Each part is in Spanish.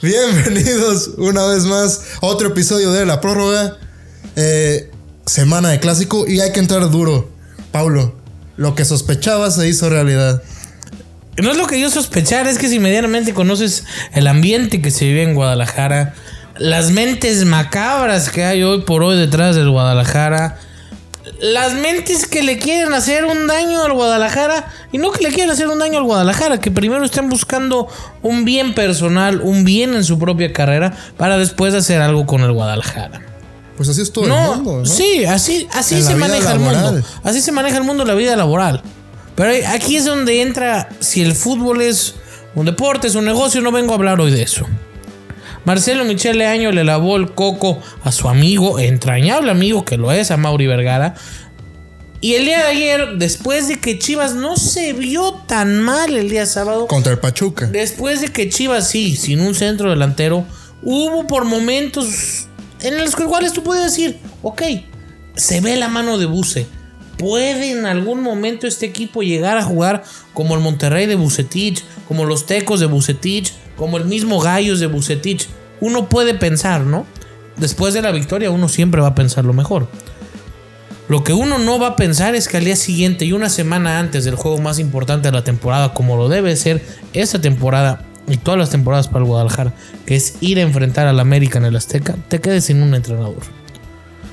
Bienvenidos una vez más a otro episodio de La Prórroga. Eh, semana de clásico y hay que entrar duro. Paulo, lo que sospechaba se hizo realidad. No es lo que yo sospechara, es que si medianamente conoces el ambiente que se vive en Guadalajara, las mentes macabras que hay hoy por hoy detrás del Guadalajara, las mentes que le quieren hacer un daño al Guadalajara y no que le quieren hacer un daño al Guadalajara, que primero estén buscando un bien personal, un bien en su propia carrera para después hacer algo con el Guadalajara. Pues así es todo No, el mundo, ¿no? sí, así, así En se maneja el mundo. Así se maneja el mundo la vida laboral. Pero aquí es donde entra si el fútbol es un deporte, es un negocio, no vengo a hablar hoy de eso. Marcelo Michele Año le lavó el coco a su amigo, entrañable amigo que lo es, a Mauri Vergara. Y el día de ayer, después de que Chivas no se vio tan mal el día sábado, Contra el Pachuca. Después de que Chivas, sí, sin un centro delantero, hubo por momentos en los cuales tú puedes decir, ok, se ve la mano de Buse. ¿Puede en algún momento este equipo llegar a jugar como el Monterrey de Bucetich, como los Tecos de Bucetich, como el mismo Gallos de Bucetich? Uno puede pensar, ¿no? Después de la victoria uno siempre va a pensar lo mejor. Lo que uno no va a pensar es que al día siguiente y una semana antes del juego más importante de la temporada, como lo debe ser esta temporada y todas las temporadas para el Guadalajara, que es ir a enfrentar al América en el Azteca, te quedes sin un entrenador.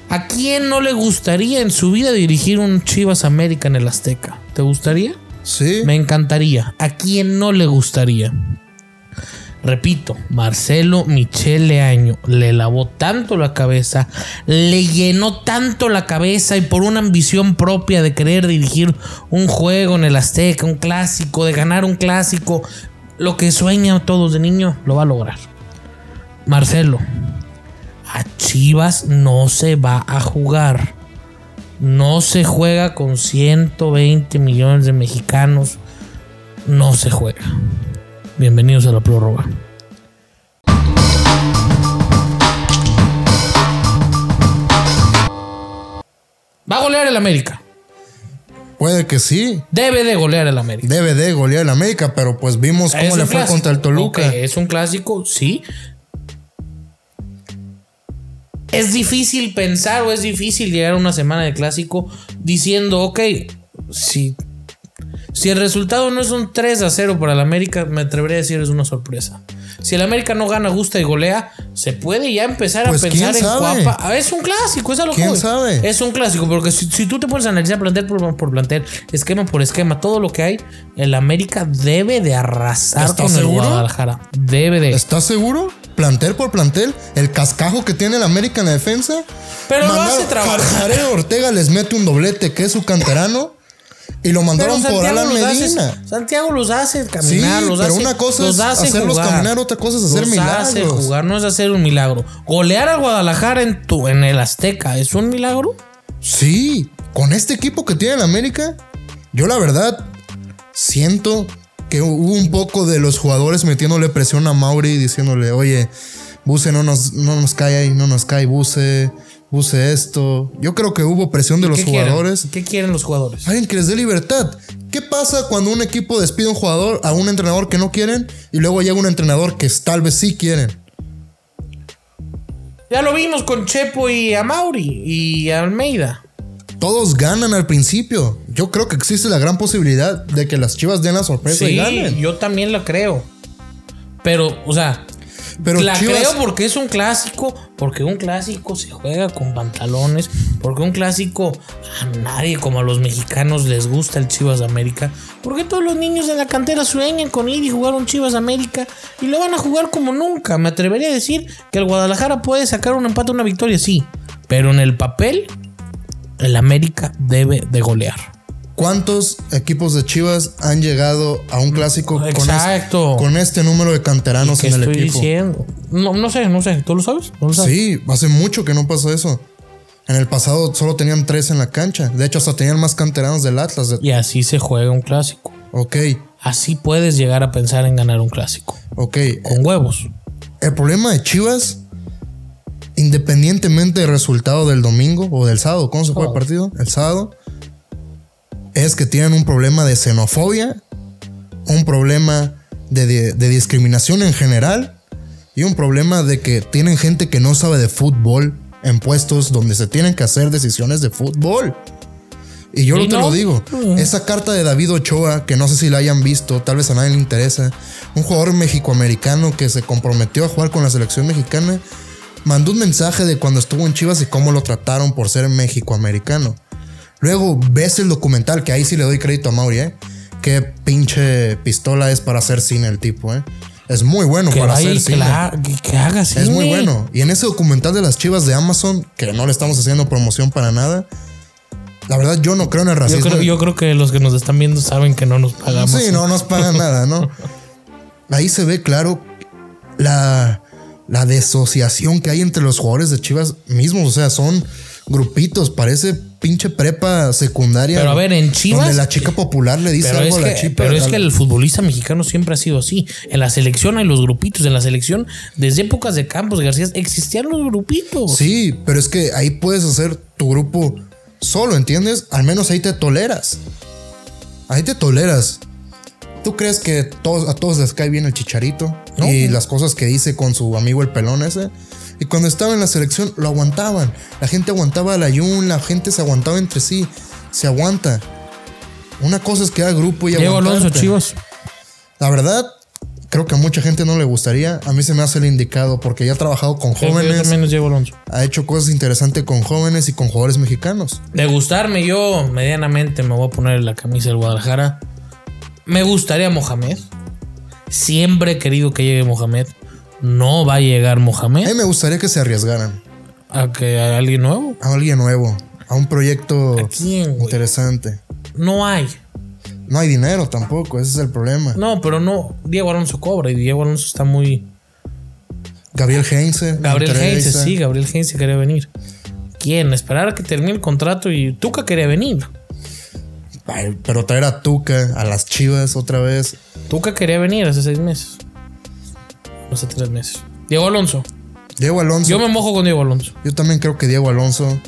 ¿A quién no le gustaría en su vida dirigir un Chivas América en el Azteca? ¿Te gustaría? Sí. Me encantaría. ¿A quién no le gustaría? Repito, Marcelo Michele Año le lavó tanto la cabeza, le llenó tanto la cabeza y por una ambición propia de querer dirigir un juego en el Azteca, un clásico, de ganar un clásico, lo que sueña todos de niño, lo va a lograr. Marcelo, a Chivas no se va a jugar. No se juega con 120 millones de mexicanos. No se juega. Bienvenidos a la prórroga. Va a golear el América. Puede que sí. Debe de golear el América. Debe de golear el América, pero pues vimos cómo le fue clásico. contra el Toluca. Es un clásico, sí. Es difícil pensar o es difícil llegar a una semana de clásico diciendo, ok, si, si el resultado no es un 3 a 0 para el América, me atrevería a decir es una sorpresa. Si el América no gana, gusta y golea, se puede ya empezar Pues, a ¿quién pensar en sabe? Cuapa. Ah, Es un clásico, es a lo ¿Quién sabe? Es un clásico, porque si, si tú te pones a analizar plantel por, por plantel, esquema por esquema, todo lo que hay, el América debe de arrasar ¿Estás con el? Guadalajara. Debe de. ¿Estás seguro? Plantel por plantel, el cascajo que tiene el América en la defensa. Pero lo Mandaron- hace trabajar. Jared Ortega les mete un doblete que es su canterano y lo Pero mandaron por Alan hace, Medina. Santiago los hace Sí, caminar, los pero hace, una cosa los es hace hacerlos jugar. caminar, otra cosa es hacer los hace milagros. jugar, no es hacer un milagro. Golear al Guadalajara en tu, en el Azteca, ¿es un milagro? Sí, con este equipo que tiene el América, yo la verdad siento que hubo un poco de los jugadores metiéndole presión a Mauri diciéndole, oye, Buse no nos, no nos cae ahí, no nos cae Buse, Buse esto. Yo creo que hubo presión de los ¿Qué quieren? jugadores. ¿Qué quieren los jugadores? Alguien que les dé libertad. ¿Qué pasa cuando un equipo despide a un jugador, a un entrenador que no quieren y luego llega un entrenador que tal vez sí quieren? Ya lo vimos con Chepo y Amauri y Almeida. Todos ganan al principio. Yo creo que existe la gran posibilidad de que las Chivas den la sorpresa y ganen. yo también la creo. Pero, o sea, Pero la Chivas- creo porque es un clásico, porque un clásico se juega con pantalones, porque un clásico a nadie como a los mexicanos les gusta el Chivas América, porque todos los niños de la cantera sueñan con ir y jugar un Chivas América y lo van a jugar como nunca. Me atrevería a decir que el Guadalajara puede sacar un empate una victoria, sí, pero en el papel el América debe de golear. ¿Cuántos equipos de Chivas han llegado a un clásico con, este número de canteranos ¿Qué en el estoy equipo? diciendo? No, no sé, no sé. ¿Tú lo sabes? ¿No lo sabes? Sí, hace mucho que no pasa eso. En el pasado solo tenían tres en la cancha. De hecho, hasta tenían más canteranos del Atlas. Y así se juega un clásico. Ok, Así puedes llegar a pensar en ganar un clásico. ok. Con huevos. El problema de Chivas, independientemente del resultado del domingo o del sábado, ¿cómo se fue el partido? El sábado, es que tienen un problema de xenofobia, un problema de, de- de discriminación en general Y un problema de que tienen gente que no sabe de fútbol en puestos donde se tienen que hacer decisiones de fútbol. Y yo ¿Y no te no? lo digo. Mm. Esa carta de David Ochoa, que no sé si la hayan visto, tal vez a nadie le interesa. Un jugador mexicoamericano que se comprometió a jugar con la selección mexicana. Mandó un mensaje de cuando estuvo en Chivas y cómo lo trataron por ser mexicoamericano. Luego ves el documental, que ahí sí le doy crédito a Mauri, ¿eh? Qué pinche pistola es para hacer cine el tipo, ¿eh? Es muy bueno Que para vaya hacer que, cine. la, que, que haga Es muy cine. bueno. Y en ese documental de las chivas de Amazon, que no le estamos haciendo promoción para nada, la verdad yo no creo en el Yo racismo. creo, yo creo que los que nos están viendo saben que no nos pagamos. sí, no nos pagan nada, ¿no? Ahí se ve claro la, la desociación que hay entre los jugadores de Chivas mismos. O sea, son grupitos, parece pinche prepa secundaria. Pero a ver, en Chivas- Donde la chica popular le dice algo a la que, chica. pero es que el futbolista mexicano siempre ha sido así. En la selección hay los grupitos. En la selección, desde épocas de Campos García, existían los grupitos. Sí, pero es que ahí puedes hacer tu grupo solo, ¿entiendes? Al menos ahí te toleras. Ahí te toleras. ¿Tú crees que todos, a todos les cae bien el chicharito? No. Y las cosas que dice con su amigo el pelón ese. Y cuando estaba en la selección lo aguantaban. La gente aguantaba la Jun, la gente se aguantaba entre sí. Se aguanta. Una cosa es que haga grupo y Diego Alonso. Chivas. La verdad, creo que a mucha gente no le gustaría. A mí se me hace el indicado porque ya ha trabajado con Yo jóvenes también es Diego Alonso. ha hecho cosas interesantes con jóvenes y con jugadores mexicanos. De gustarme, yo medianamente me voy a poner la camisa del Guadalajara. Me gustaría Mohamed. Siempre he querido que llegue Mohamed. No va a llegar A mí Mohamed. me gustaría que se arriesgaran A que a alguien nuevo. a alguien nuevo, a un proyecto ¿A quién, güey? interesante. No hay. No hay dinero tampoco, ese es el problema. No, pero no. Diego Alonso cobra y Diego Alonso está muy. Gabriel Heinze. Gabriel Heinze, sí, Gabriel Heinze quería venir. ¿Quién? Esperar a que termine el contrato y Tuca quería venir. Ay, pero traer a Tuca, a las Chivas otra vez. Tuca quería venir hace seis meses. Hace tres meses. Diego Alonso. Diego Alonso. Yo Yo, me mojo con Diego Alonso. también creo que Diego Alonso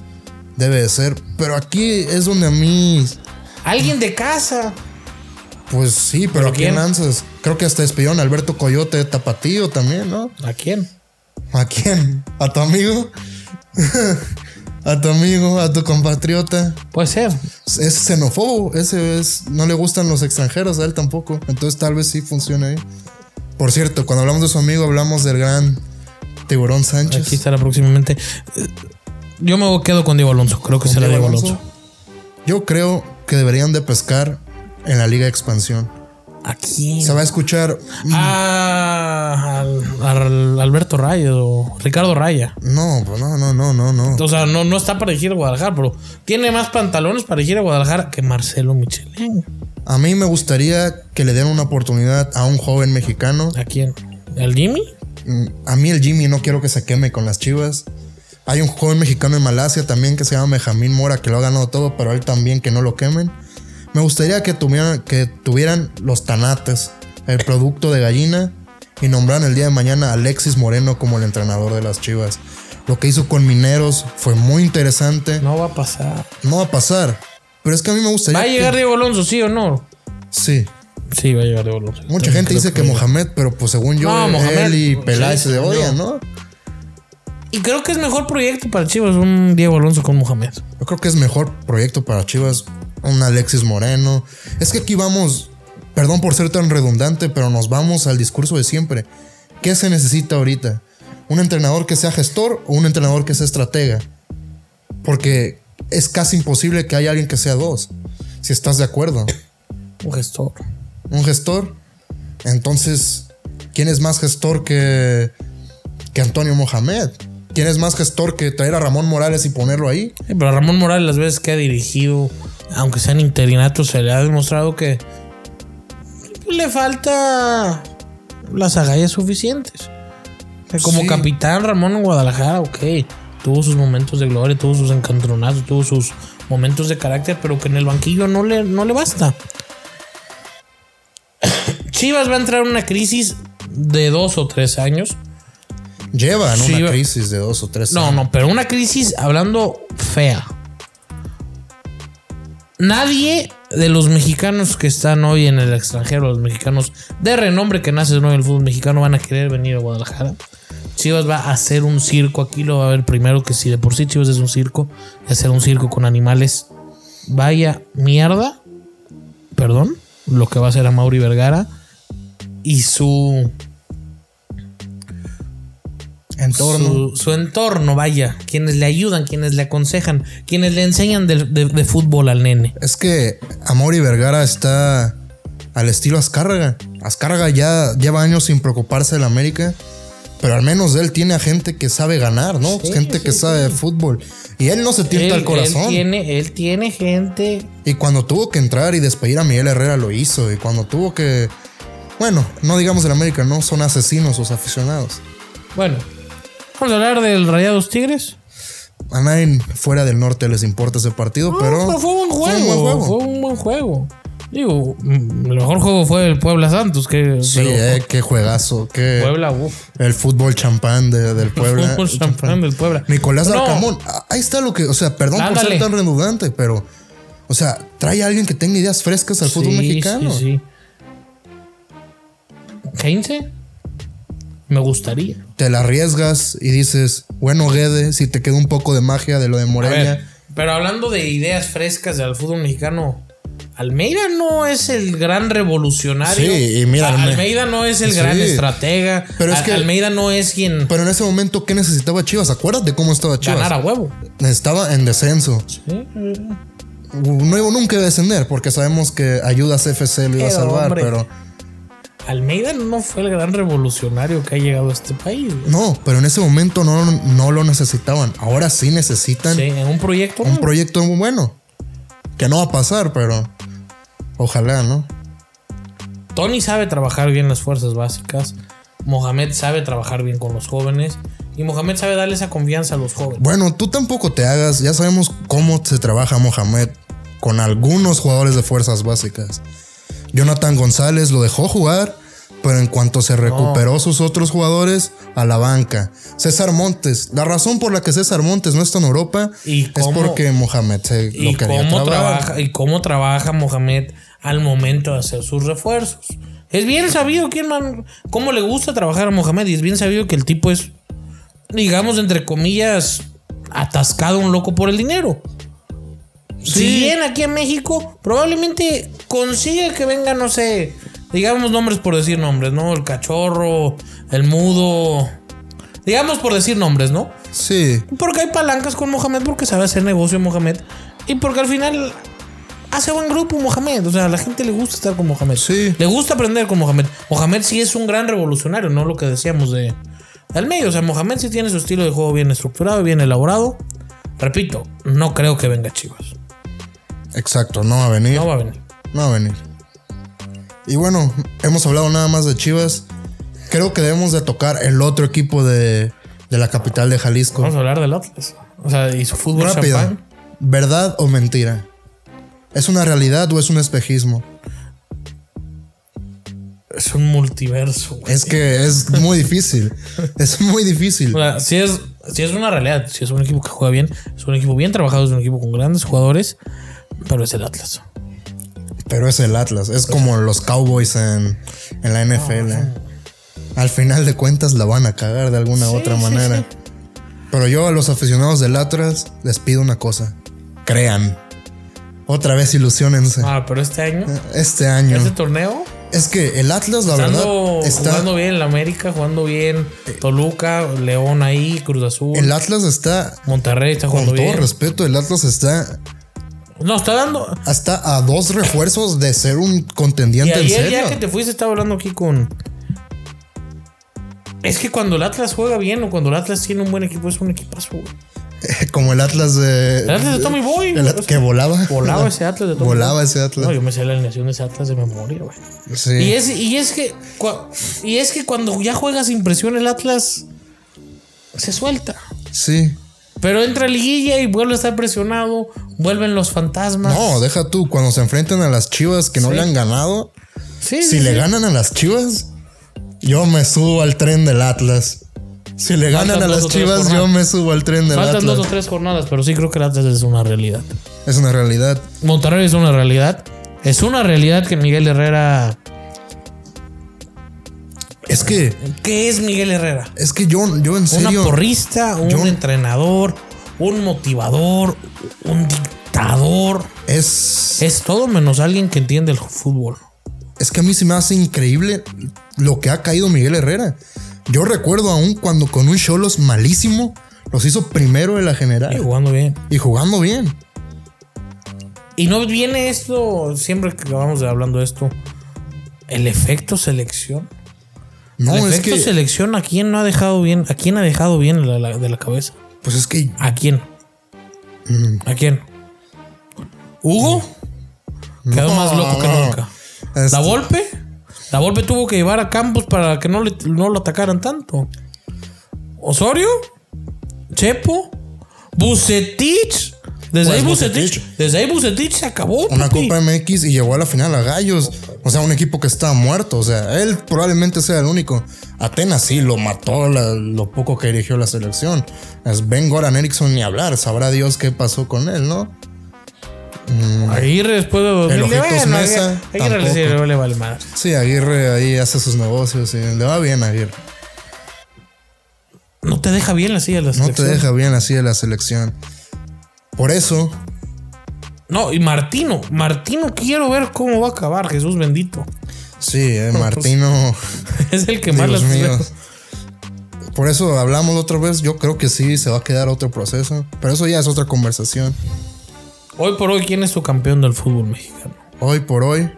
debe de ser. Pero aquí es donde a mí. Alguien de casa. Pues sí, pero, ¿Pero ¿a quién lanzas? Creo que hasta a Alberto Coyote Tapatío también, ¿no? ¿A quién? ¿A quién? ¿A tu amigo? ¿A tu amigo? ¿A tu compatriota? Puede ser. Es xenófobo, ese es. No le gustan los extranjeros, a él tampoco. Entonces tal vez sí funcione ahí. Por cierto, cuando hablamos de su amigo, hablamos del gran Tiburón Sánchez. Aquí estará próximamente. Yo me quedo con Diego Alonso. Creo que ¿Con será Diego Alonso? Alonso. Yo creo que deberían de pescar en la Liga de Expansión. ¿A quién? Se va a escuchar. Ah, al, al Alberto Raya o Ricardo Raya. No, no, no, no, no, no. O sea, no, no está para dirigir a Guadalajara, pero tiene más pantalones para dirigir a Guadalajara que Marcelo Michelén. A mí me gustaría que le den una oportunidad a un joven mexicano. ¿A quién? ¿Al Jimmy? Mm, A mí el Jimmy no quiero que se queme con las chivas. Hay un joven mexicano en Malasia también que se llama Benjamín Mora que lo ha ganado todo, pero a él también que no lo quemen. Me gustaría que tuvieran, que tuvieran los tanates, el producto de gallina, y nombraran el día de mañana a Alexis Moreno como el entrenador de las chivas. Lo que hizo con Mineros fue muy interesante. No, No va a pasar. va a pasar, pero es que a mí me gustaría. ¿Va a llegar que- Diego Alonso, sí o no? Sí. Sí, va a llegar Diego Alonso. Mucha También gente dice que. Mohamed, pero pues según yo, No, él Mohamed, y sí, Peláez se según odian. ¿no? Y creo que es mejor proyecto para Chivas un Diego Alonso con Mohamed. Yo creo que es mejor proyecto para Chivas un Alexis Moreno. Es que aquí vamos, perdón por ser tan redundante, pero nos vamos al discurso de siempre. ¿Qué se necesita ahorita? ¿Un entrenador que sea gestor o un entrenador que sea estratega? Porque es casi imposible que haya alguien que sea dos, si estás de acuerdo. Un gestor. Un gestor. Entonces, ¿quién es más gestor que, que Antonio Mohamed? ¿Quién es más gestor que traer a Ramón Morales y ponerlo ahí? Sí, pero a Ramón Morales las veces que ha dirigido, aunque sean interinatos, se le ha demostrado que le falta las agallas suficientes. Como Sí. capitán Ramón en Guadalajara, ok, tuvo sus momentos de gloria, tuvo sus encantronazos, tuvo sus momentos de carácter, pero que en el banquillo no le, no le basta. Chivas va a entrar en una crisis de dos o tres años. Llevan Sí, una crisis de dos o tres No, años. no, pero una crisis hablando fea. Nadie de los mexicanos que están hoy en el extranjero, los mexicanos de renombre que nacen hoy en el fútbol mexicano, van a querer venir a Guadalajara. Chivas va a hacer un circo. Aquí lo va a ver primero que si de por sí Chivas es un circo, hacer un circo con animales. Vaya mierda. Perdón. Lo que va a hacer a Mauri Vergara. Y su Entorno. su, su entorno, vaya. Quienes le ayudan, quienes le aconsejan, quienes le enseñan de, de- de fútbol al nene. Es que Amori Vergara está al estilo Azcárraga. Azcárraga ya lleva años sin preocuparse de la América. Pero al menos él tiene a gente que sabe ganar, ¿no? Sí, gente sí, que sabe de fútbol. Y él no se tienta el corazón. él tiene, él tiene gente. Y cuando tuvo que entrar y despedir a Miguel Herrera lo hizo. Y cuando tuvo que... Bueno, no digamos el América, ¿no? Son asesinos sus aficionados. Bueno, vamos a hablar del Rayados Tigres. A nadie fuera del norte les importa ese partido, No, pero... fue un buen juego. Fue un buen juego. Fue un buen juego. Digo, mm, el mejor juego fue el Puebla Santos. Que, Sí, pero eh, qué juegazo. Qué... Puebla, uff. El fútbol champán de- del Puebla. Fútbol champán del Puebla. Nicolás No. Arcamón. ah, Ahí está lo que. O sea, perdón por ser tan redundante, pero. O sea, trae a alguien que tenga ideas frescas al fútbol mexicano. Sí, sí. Heinze, me gustaría. Te la arriesgas y dices, bueno, Guede, si te queda un poco de magia de lo de Morelia. pero hablando de ideas frescas del fútbol mexicano, Almeida no es el gran revolucionario. Sí, y mira, Alme- Almeida no es el Sí. gran estratega. Pero es que- Almeida no es quien Pero en ese momento, ¿qué necesitaba Chivas? ¿Acuérdate cómo estaba Chivas? ganar a huevo. Estaba en descenso. Sí. No iba nunca a descender porque sabemos que Ayudas FC lo iba a salvar, hombre. pero. Almeida no fue el gran revolucionario que ha llegado a este país. No, pero en ese momento no, no lo necesitaban. Ahora sí necesitan Sí, en un proyecto. un nuevo. proyecto muy bueno. Que no va a pasar, pero ojalá, ¿no? Tony sabe trabajar bien las fuerzas básicas. Mohamed sabe trabajar bien con los jóvenes. Y Mohamed sabe darle esa confianza a los jóvenes. Bueno, tú tampoco te hagas, ya sabemos cómo se trabaja Mohamed con algunos jugadores de fuerzas básicas. Jonathan González lo dejó jugar, pero en cuanto se recuperó sus otros jugadores, a la banca. César Montes, la razón por la que César Montes no está en Europa ¿Y es porque Mohamed se y lo quería cómo trabajar. trabaja y cómo trabaja Mohamed al momento de hacer sus refuerzos. Es bien sabido quién man, cómo le gusta trabajar a Mohamed y es bien sabido que el tipo es digamos entre comillas atascado un loco por el dinero. Si viene aquí a México, probablemente consiga que venga, no sé, digamos nombres por decir nombres, ¿no? El cachorro, el mudo. Digamos por decir nombres, ¿no? Sí, Porque hay palancas con Mohamed porque sabe hacer negocio Mohamed. Y porque al final hace buen grupo Mohamed. O sea, a la gente le gusta estar con Mohamed. Sí. Le gusta aprender con Mohamed. Mohamed sí es un gran revolucionario, no lo que decíamos de al medio. O sea, Mohamed sí tiene su estilo de juego bien estructurado, bien elaborado. Repito, no creo que venga Chivas. exacto, no va a venir. No va a venir. No va a venir. Y bueno, hemos hablado nada más de Chivas. Creo que debemos de tocar el otro equipo de, de la capital de Jalisco. Vamos a hablar del Atlas. O sea, y su fútbol Rápido. champán. ¿Verdad o mentira? ¿Es una realidad o es un espejismo? Es un multiverso. güey. Es que es muy difícil. Es muy difícil. O sea, si es, si es una realidad, si es un equipo que juega bien, es un equipo bien trabajado, es un equipo con grandes jugadores, pero es el Atlas. Pero es el Atlas. Es como los Cowboys en, en la NFL. Al final de cuentas la van a cagar de alguna u otra manera. sí. Pero yo a los aficionados del Atlas les pido una cosa. Crean. Otra vez ilusionense. Ah, pero este año, Este año. este torneo, Es que el Atlas, la verdad, está. jugando bien en la América, jugando bien Toluca, León ahí, Cruz Azul, El Atlas está. Monterrey está Con jugando todo bien. respeto, el Atlas está No, está dando. hasta a dos refuerzos de ser un Y contendiente en ayer serio. ya que te fuiste estaba hablando aquí con. Es que cuando el Atlas juega bien o cuando el Atlas tiene un buen equipo es un equipazo. güey. Como el Atlas de. El Atlas de Tommy Boy. el que volaba. Volaba ese Atlas de Tommy Volaba Boy. ese Atlas. No, yo me sé la alineación de ese Atlas de memoria, güey. Sí. Y es, y es que y es que cuando ya juegas sin presión el Atlas se suelta. Sí. Pero entra liguilla y vuelve a estar presionado, vuelven los fantasmas. No, deja tú, cuando se enfrentan a las chivas que no Sí. le han ganado, Sí, si sí, le ganan a las chivas, yo me subo al tren del Atlas. Si le ganan Faltan a las chivas, yo me subo al tren del Faltan dos o Atlas. tres jornadas, pero sí creo que el Atlas es una realidad. Es una realidad. Monterrey es una realidad. Es una realidad que Miguel Herrera Es que, ¿Qué es Miguel Herrera? es que yo, yo en serio. porrista, un yo- entrenador, un motivador, un dictador. Es, Es todo menos alguien que entiende el fútbol. es que a mí se me hace increíble lo que ha caído Miguel Herrera. Yo recuerdo aún cuando con un Cholos malísimo los hizo primero de la Y general jugando bien. y jugando bien. Y no viene esto, siempre que acabamos de hablando de esto, el efecto selección. No, el es que, selección, ¿a quién no ha dejado bien? ¿A quién ha dejado bien la- la- de la cabeza? pues es que ¿A quién? Mm. ¿A quién? ¿Hugo? Quedó No, más loco que nunca. Este- ¿La Volpe? La Volpe tuvo que llevar a Campos para que no, le, no lo atacaran tanto. ¿Osorio? ¿Chepo? ¿Bucetich? Desde Pues ahí Bucetich, desde ahí Bucetich se acabó. una papi. Copa MX y llegó a la final a Gallos. O sea, un equipo que estaba muerto. O sea, él probablemente sea el único. Atenas sí lo mató la- lo poco que dirigió la selección. Es Ben Goran Eriksson ni hablar. Sabrá Dios qué pasó con él, ¿no? Aguirre después de 2000. Ojitos bueno, Mesa, Aguirre- Aguirre sí tampoco. le vale madre. Sí, Aguirre ahí hace sus negocios y le va bien a Aguirre. No te deja bien silla de la No te selección. deja bien así de la selección. Por eso, No, y Martino. Martino, quiero ver cómo va a acabar, Jesús bendito. sí, eh, Martino, Es el que más Dios mío. Por eso hablamos otra vez. Yo creo que sí, se va a quedar otro proceso. Pero eso ya es otra conversación. Hoy por hoy, ¿quién es tu campeón del fútbol mexicano? Hoy por hoy,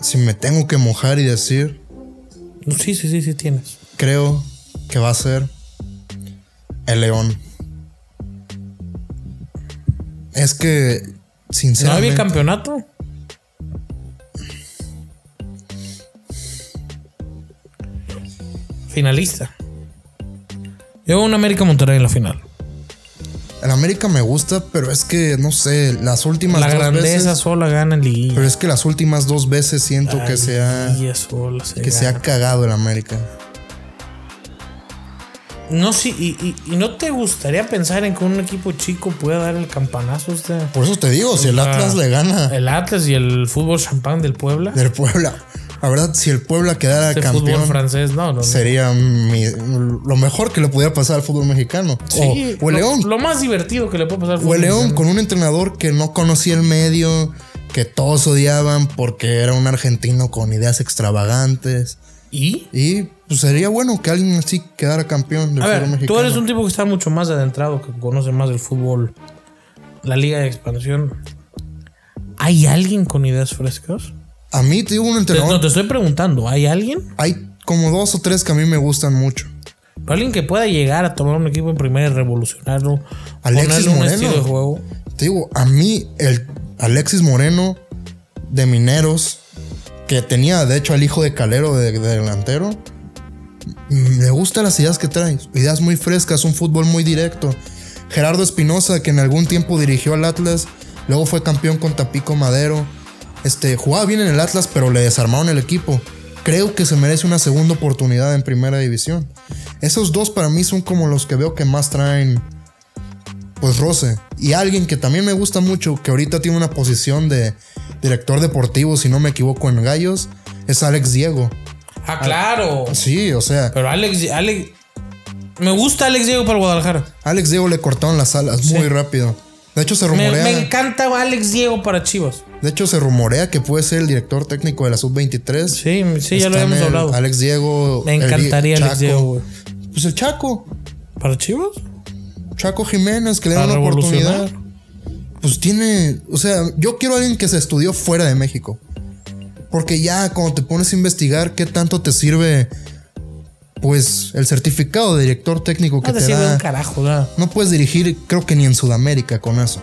si me tengo que mojar y decir, Sí, sí, sí, sí tienes. creo que va a ser el León. Es que, ¿No sinceramente, había campeonato? Finalista. Yo un América Monterrey en la final. el América me gusta, pero es que, no sé, las últimas La dos grandeza veces. sola gana en liguilla. Pero es que las últimas dos veces siento que se ha, sola se que se ha cagado el América. No, sí, y, y- y no te gustaría pensar en que un equipo chico pueda dar el campanazo este. Por eso te digo, si el Ah, Atlas le gana El Atlas y el fútbol champán del Puebla. del Puebla. La verdad, si el Puebla quedara Este fútbol campeón, francés, no, no. no. sería mi- lo mejor que le pudiera pasar al fútbol mexicano. Sí, o, o el lo- León. Lo, más divertido que le puede pasar al o fútbol el León mexicano. con un entrenador que no conocía el medio, que todos odiaban porque era un argentino con ideas extravagantes. ¿Y? Y pues, sería bueno que alguien así quedara campeón del A fútbol ver, mexicano. tú eres un tipo que está mucho más adentrado, que conoce más del fútbol, la liga de expansión. ¿Hay alguien con ideas frescas? A mí te digo un Te- entrenador. no, te estoy preguntando, ¿hay alguien? Hay como dos o tres que a mí me gustan mucho. Pero alguien que pueda llegar a tomar un equipo en primera y revolucionarlo, Alexis un Moreno. estilo de juego. Te digo, a mí el Alexis Moreno de Mineros, que tenía de hecho al hijo de Calero de, de delantero, me gustan las ideas que trae. Ideas muy frescas, un fútbol muy directo. Gerardo Espinosa, que en algún tiempo dirigió al Atlas, luego fue campeón con Tapico Madero. Este, jugaba bien en el Atlas, pero le desarmaron el equipo. Creo que se merece una segunda oportunidad en primera división. Esos dos para mí son como los que veo que más traen pues roce. Y alguien que también me gusta mucho, que ahorita tiene una posición de director deportivo, si no me equivoco, en Gallos, es Alex Diego. Ah, claro. Sí, o sea, Pero Alex, Alex. Me gusta Alex Diego para el Guadalajara. Alex Diego le cortaron las alas muy rápido. De hecho, se rumorea. me encanta Alex Diego para Chivas. De hecho, se rumorea que puede ser el director técnico de la Sub-23. Sí, sí, ya lo habíamos hablado. Alex Diego. Me el encantaría Alex. Diego, güey. Pues el Chaco. ¿Para Chivas? Chaco Jiménez, que le da una oportunidad. Pues tiene. O sea, yo quiero a alguien que se estudió fuera de México. Porque ya cuando te pones a investigar qué tanto te sirve. Pues el certificado de director técnico que No te te sirve da. un carajo, ¿verdad? No puedes dirigir, creo que ni en Sudamérica con eso.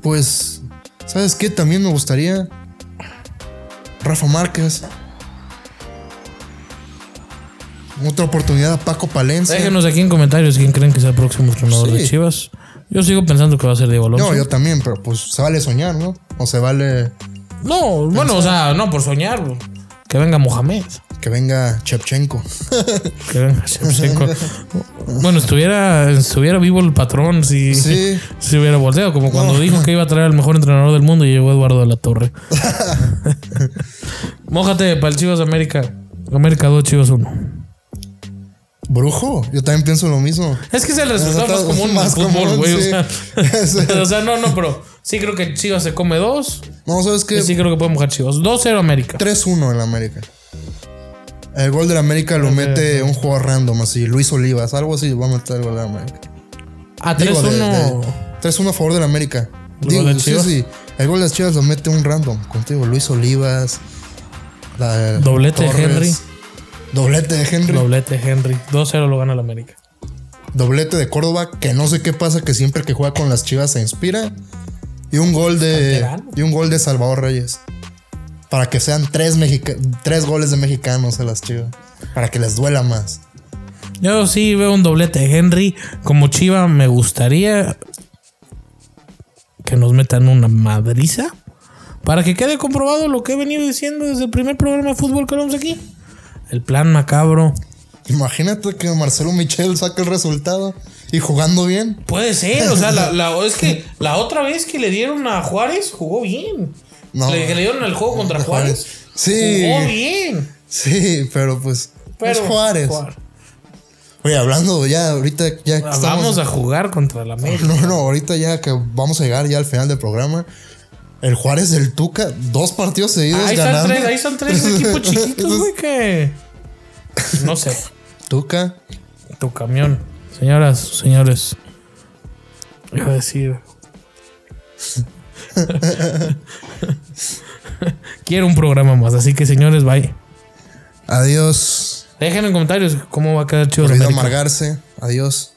Pues, ¿sabes qué? También me gustaría. Rafa Márquez. Otra oportunidad a Paco Palencia. Déjenos aquí en comentarios quién creen que sea el próximo entrenador de. Chivas. Yo sigo pensando que va a ser Diego Alonso. No, yo también, pero pues se vale soñar, ¿no? O se vale No, bueno, o sea, no por soñar. Que venga Mohamed. que venga Chepchenko. Que venga Shevchenko. bueno, estuviera, estuviera vivo el patrón si, Sí. si hubiera volteado. Como cuando No. dijo que iba a traer al mejor entrenador del mundo y llegó Eduardo de la Torre. Mójate para el Chivas América. América 2, Chivas 1. Brujo, yo también pienso lo mismo. Es que es el resultado más común Más fútbol, común, güey. sí. O, sea, o sea, no, no, pero sí creo que Chivas se come dos. No, ¿sabes qué? Y sí creo que puede mojar Chivas. 2-0 América. 3-1 en América. El gol de la América lo mete un jugador random, así, Luis Olivas, algo así, va a meter el gol de la América. A Digo, de- 3-1. de- 3-1 a favor de la América. ¿El Digo, de sí, sí. El gol de las Chivas lo mete un random. Contigo, Luis Olivas. la- Doblete de Henry. Doblete de Henry. Doblete Henry. 2-0 lo gana el América. Doblete de Córdoba, que no sé qué pasa, que siempre que juega con las Chivas se inspira. Y un gol de. Y un gol de Salvador Reyes. Para que sean tres, mexica- tres goles de mexicanos a las Chivas. Para que les duela más. Yo sí veo un doblete de Henry. Como Chiva, me gustaría que nos metan una madriza. Para que quede comprobado lo que he venido diciendo desde el primer programa de fútbol que hablamos aquí. El plan macabro. Imagínate que Marcelo Michel saque el resultado y jugando bien. Puede ser, o sea, la, la- es que la otra vez que le dieron a Juárez jugó bien. No. Le, que le dieron el juego contra Juárez. Sí. Jugó bien. Sí, pero pues. Pero es Juárez. Oye, hablando ya, ahorita ya Vamos estamos. a jugar contra la América. No, no, ahorita ya que vamos a llegar ya al final del programa. El Juárez del Tuca, dos partidos seguidos Ahí están ganando. tres, ahí están tres equipos chiquitos, güey, que. No sé. Tuca, Tu camión. Señoras, señores. Iba a decir. Quiero un programa más, así que señores, bye. adiós. Dejen en comentarios cómo va a quedar América. amargarse, adiós.